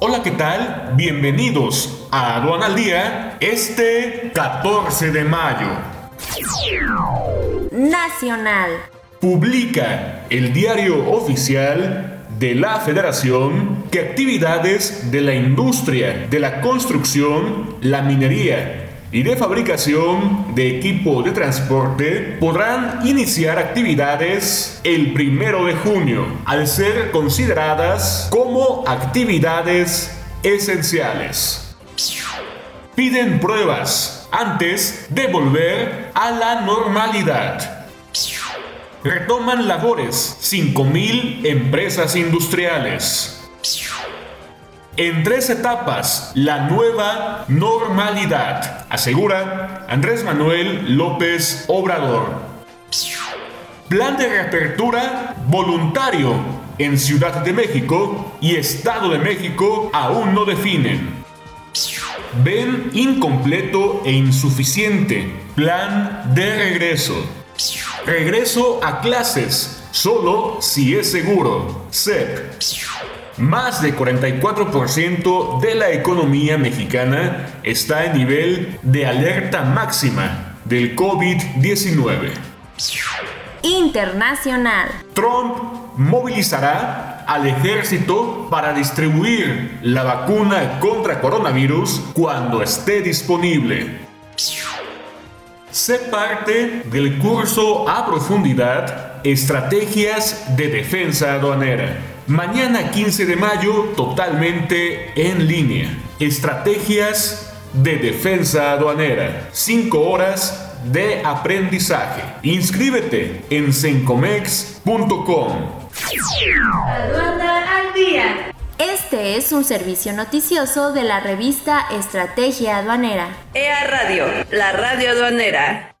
Hola, ¿qué tal? Bienvenidos a Aduana al Día este 14 de mayo. Nacional. Publica el diario oficial de la Federación que actividades de la industria de la construcción, la minería, y de fabricación de equipo de transporte podrán iniciar actividades el primero de junio, al ser consideradas como actividades esenciales. Piden pruebas antes de volver a la normalidad. Retoman labores 5.000 empresas industriales en tres etapas la nueva normalidad, asegura Andrés Manuel López Obrador. Plan de reapertura voluntario en Ciudad de México y Estado de México aún no definen. Ven incompleto e insuficiente plan de regreso. Regreso a clases, solo si es seguro. SEP. Más de 44% de la economía mexicana está en nivel de alerta máxima del COVID-19. Internacional. Trump movilizará al ejército para distribuir la vacuna contra coronavirus cuando esté disponible. Sé parte del curso a profundidad Estrategias de Defensa Aduanera Mañana 15 de mayo, totalmente en línea. Estrategias de defensa aduanera. 5 horas de aprendizaje. Inscríbete en sencomex.com. Aduana al día. Este es un servicio noticioso de la revista Estrategia Aduanera. EA Radio, la radio aduanera.